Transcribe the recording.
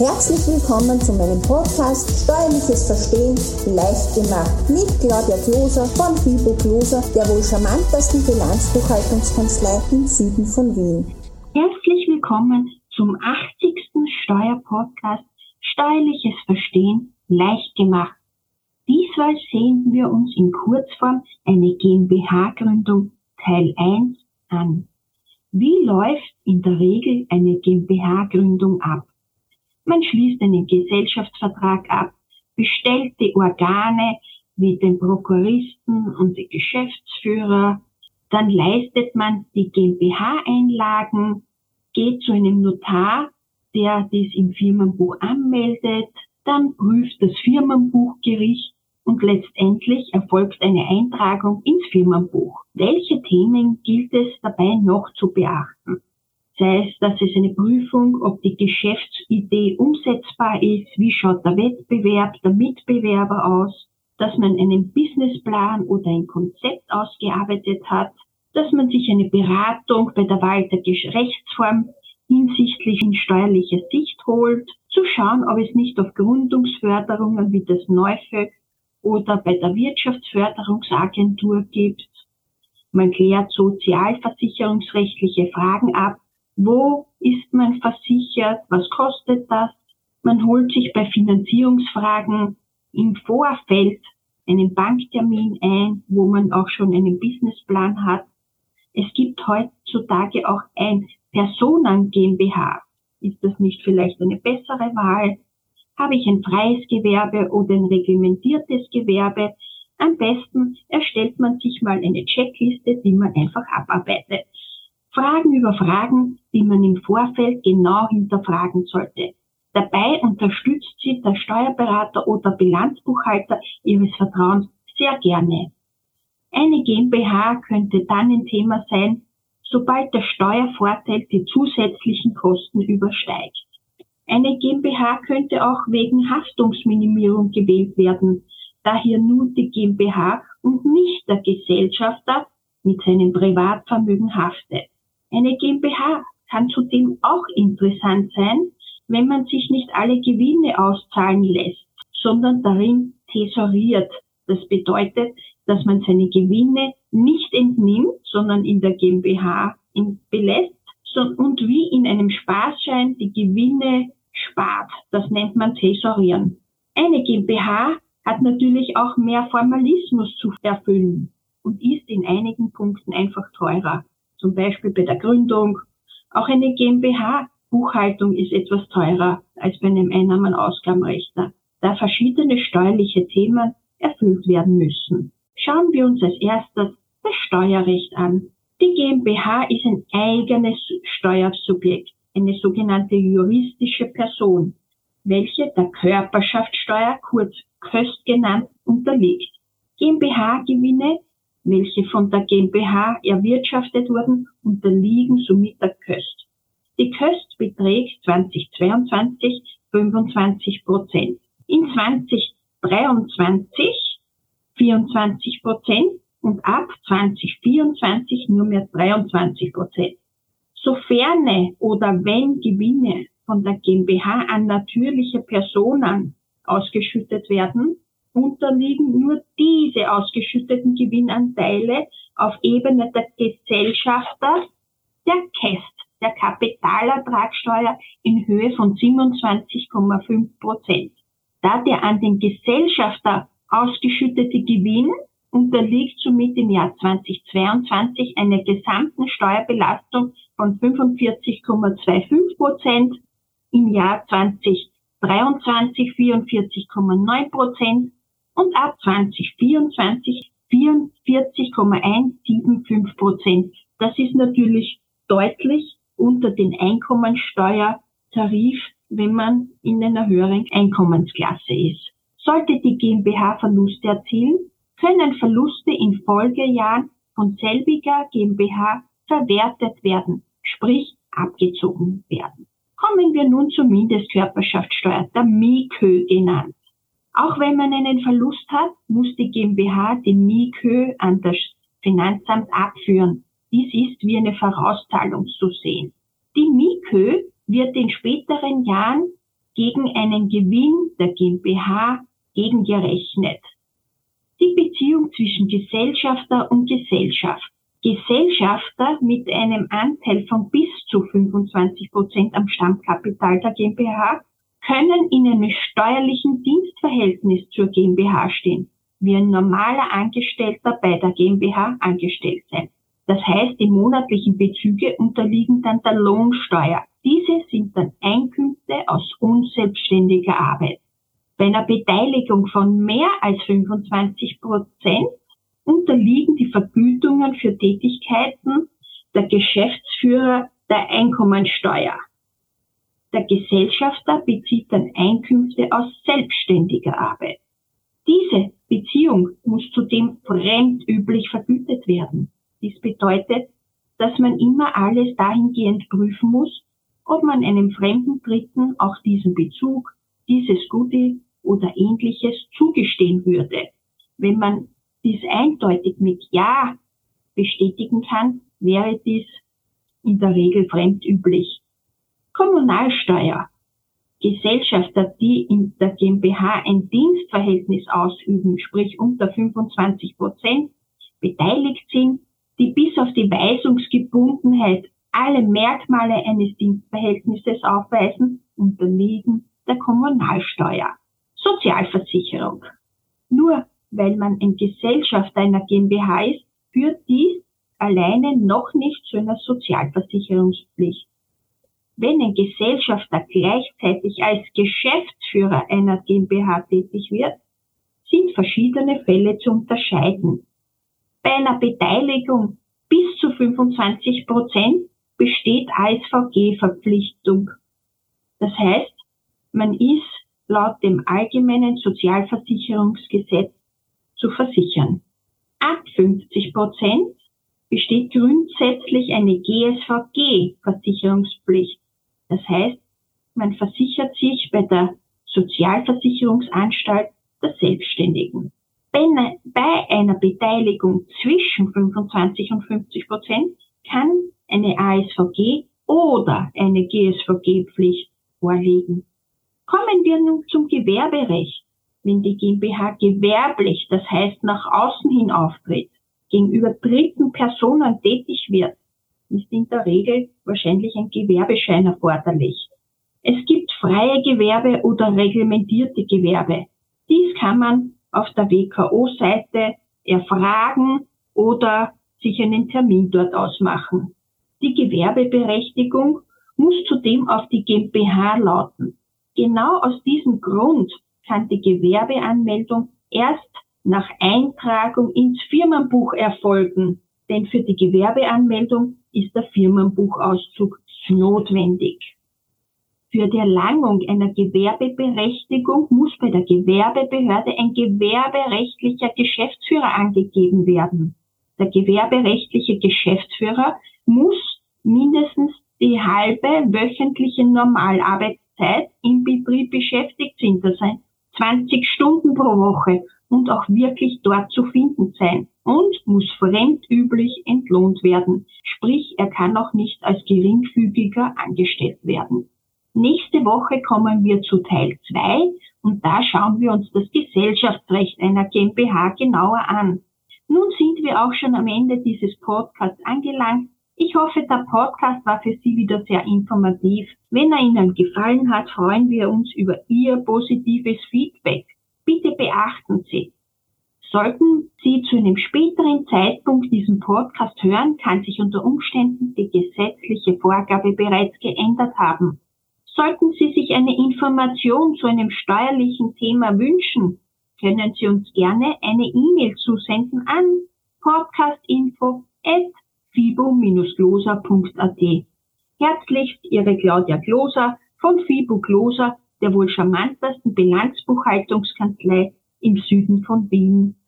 Herzlich willkommen zu meinem Podcast Steuerliches Verstehen leicht gemacht mit Claudia Kloser von Fibo Kloser, der wohl charmantesten Bilanzbuchhaltungskanzlei im Süden von Wien. Herzlich willkommen zum 80. Steuerpodcast Steuerliches Verstehen leicht gemacht. Diesmal sehen wir uns in Kurzform eine GmbH-Gründung Teil 1 an. Wie läuft in der Regel eine GmbH-Gründung ab? Man schließt einen Gesellschaftsvertrag ab, bestellt die Organe wie den Prokuristen und die Geschäftsführer, dann leistet man die GmbH-Einlagen, geht zu einem Notar, der dies im Firmenbuch anmeldet, dann prüft das Firmenbuchgericht und letztendlich erfolgt eine Eintragung ins Firmenbuch. Welche Themen gilt es dabei noch zu beachten? Sei es, dass es eine Prüfung, ob die Geschäftsidee umsetzbar ist, wie schaut der Wettbewerb, der Mitbewerber aus, dass man einen Businessplan oder ein Konzept ausgearbeitet hat, dass man sich eine Beratung bei der Wahl der Rechtsform hinsichtlich in steuerlicher Sicht holt, zu schauen, ob es nicht auf Gründungsförderungen wie das Neufög oder bei der Wirtschaftsförderungsagentur gibt. Man klärt sozialversicherungsrechtliche Fragen ab. Wo ist man versichert? Was kostet das? Man holt sich bei Finanzierungsfragen im Vorfeld einen Banktermin ein, wo man auch schon einen Businessplan hat. Es gibt heutzutage auch ein Personen GmbH. Ist das nicht vielleicht eine bessere Wahl? Habe ich ein freies Gewerbe oder ein reglementiertes Gewerbe? Am besten erstellt man sich mal eine Checkliste, die man einfach abarbeitet. Fragen über Fragen, die man im Vorfeld genau hinterfragen sollte. Dabei unterstützt Sie der Steuerberater oder Bilanzbuchhalter Ihres Vertrauens sehr gerne. Eine GmbH könnte dann ein Thema sein, sobald der Steuervorteil die zusätzlichen Kosten übersteigt. Eine GmbH könnte auch wegen Haftungsminimierung gewählt werden, da hier nun die GmbH und nicht der Gesellschafter mit seinem Privatvermögen haftet. Eine GmbH kann zudem auch interessant sein, wenn man sich nicht alle Gewinne auszahlen lässt, sondern darin tesoriert. Das bedeutet, dass man seine Gewinne nicht entnimmt, sondern in der GmbH belässt und wie in einem Spaßschein die Gewinne spart. Das nennt man Tesorieren. Eine GmbH hat natürlich auch mehr Formalismus zu erfüllen und ist in einigen Punkten einfach teurer. Zum Beispiel bei der Gründung. Auch eine GmbH-Buchhaltung ist etwas teurer als bei einem Einnahmen-Ausgabenrechner, da verschiedene steuerliche Themen erfüllt werden müssen. Schauen wir uns als erstes das Steuerrecht an. Die GmbH ist ein eigenes Steuersubjekt eine sogenannte juristische Person, welche der Körperschaftssteuer, kurz Köst genannt, unterliegt. GmbH-Gewinne, welche von der GmbH erwirtschaftet wurden, unterliegen somit der Köst. Die Köst beträgt 2022 25 Prozent. In 2023 24 Prozent und ab 2024 nur mehr 23 Prozent. Soferne oder wenn Gewinne von der GmbH an natürliche Personen ausgeschüttet werden, unterliegen nur diese ausgeschütteten Gewinnanteile auf Ebene der Gesellschafter der KEST, der Kapitalertragssteuer in Höhe von 27,5 Prozent. Da der an den Gesellschafter ausgeschüttete Gewinn unterliegt somit im Jahr 2022 einer gesamten Steuerbelastung von 45,25 Prozent, im Jahr 2023 44,9 Prozent und ab 2024 44,175 Prozent. Das ist natürlich deutlich unter den Einkommensteuertarif, wenn man in einer höheren Einkommensklasse ist. Sollte die GmbH Verluste erzielen, können Verluste in Folgejahren von selbiger GmbH verwertet werden, sprich abgezogen werden. Kommen wir nun zur Mindestkörperschaftssteuer, der MIKÖ genannt. Auch wenn man einen Verlust hat, muss die GmbH den MIKÖ an das Finanzamt abführen. Dies ist wie eine Vorauszahlung zu sehen. Die MIKÖ wird in späteren Jahren gegen einen Gewinn der GmbH gegengerechnet. Die Beziehung zwischen Gesellschafter und Gesellschaft. Gesellschafter mit einem Anteil von bis zu 25 Prozent am Stammkapital der GmbH können in einem steuerlichen Dienstverhältnis zur GmbH stehen, wie ein normaler Angestellter bei der GmbH angestellt sein. Das heißt, die monatlichen Bezüge unterliegen dann der Lohnsteuer. Diese sind dann Einkünfte aus unselbstständiger Arbeit. Bei einer Beteiligung von mehr als 25 Prozent unterliegen die Vergütungen für Tätigkeiten der Geschäftsführer der Einkommensteuer. Der Gesellschafter bezieht dann Einkünfte aus selbstständiger Arbeit. Diese Beziehung muss zudem fremdüblich vergütet werden. Dies bedeutet, dass man immer alles dahingehend prüfen muss, ob man einem fremden Dritten auch diesen Bezug, dieses Goodie oder ähnliches zugestehen würde. Wenn man dies eindeutig mit Ja bestätigen kann, wäre dies in der Regel fremdüblich. Kommunalsteuer. Gesellschafter, die in der GmbH ein Dienstverhältnis ausüben, sprich unter 25 Prozent beteiligt sind, die bis auf die Weisungsgebundenheit alle Merkmale eines Dienstverhältnisses aufweisen, unterliegen der Kommunalsteuer. Sozialversicherung. Nur weil man ein Gesellschafter einer GmbH ist, führt dies alleine noch nicht zu einer Sozialversicherungspflicht. Wenn ein Gesellschafter gleichzeitig als Geschäftsführer einer GmbH tätig wird, sind verschiedene Fälle zu unterscheiden. Bei einer Beteiligung bis zu 25 Prozent besteht ASVG-Verpflichtung. Das heißt, man ist laut dem Allgemeinen Sozialversicherungsgesetz zu versichern. Ab 50 Prozent besteht grundsätzlich eine GSVG-Versicherungspflicht. Das heißt, man versichert sich bei der Sozialversicherungsanstalt der Selbstständigen. Bei einer Beteiligung zwischen 25 und 50 Prozent kann eine ASVG oder eine GSVG-Pflicht vorliegen. Kommen wir nun zum Gewerberecht wenn die GmbH gewerblich, das heißt nach außen hin auftritt, gegenüber dritten Personen tätig wird, ist in der Regel wahrscheinlich ein Gewerbeschein erforderlich. Es gibt freie Gewerbe oder reglementierte Gewerbe. Dies kann man auf der WKO-Seite erfragen oder sich einen Termin dort ausmachen. Die Gewerbeberechtigung muss zudem auf die GmbH lauten. Genau aus diesem Grund kann die Gewerbeanmeldung erst nach Eintragung ins Firmenbuch erfolgen, denn für die Gewerbeanmeldung ist der Firmenbuchauszug notwendig. Für die Erlangung einer Gewerbeberechtigung muss bei der Gewerbebehörde ein gewerberechtlicher Geschäftsführer angegeben werden. Der gewerberechtliche Geschäftsführer muss mindestens die halbe wöchentliche Normalarbeitszeit im Betrieb beschäftigt sind. Das heißt, 20 Stunden pro Woche und auch wirklich dort zu finden sein und muss fremdüblich entlohnt werden. Sprich, er kann auch nicht als geringfügiger angestellt werden. Nächste Woche kommen wir zu Teil 2 und da schauen wir uns das Gesellschaftsrecht einer GmbH genauer an. Nun sind wir auch schon am Ende dieses Podcasts angelangt ich hoffe, der Podcast war für Sie wieder sehr informativ. Wenn er Ihnen gefallen hat, freuen wir uns über Ihr positives Feedback. Bitte beachten Sie, Sollten Sie zu einem späteren Zeitpunkt diesen Podcast hören, kann sich unter Umständen die gesetzliche Vorgabe bereits geändert haben. Sollten Sie sich eine Information zu einem steuerlichen Thema wünschen, können Sie uns gerne eine E-Mail zusenden an podcastinfo@ fibo-gloser.at. Herzlichst Ihre Claudia Gloser von Fibo Gloser, der wohl charmantesten Bilanzbuchhaltungskanzlei im Süden von Wien.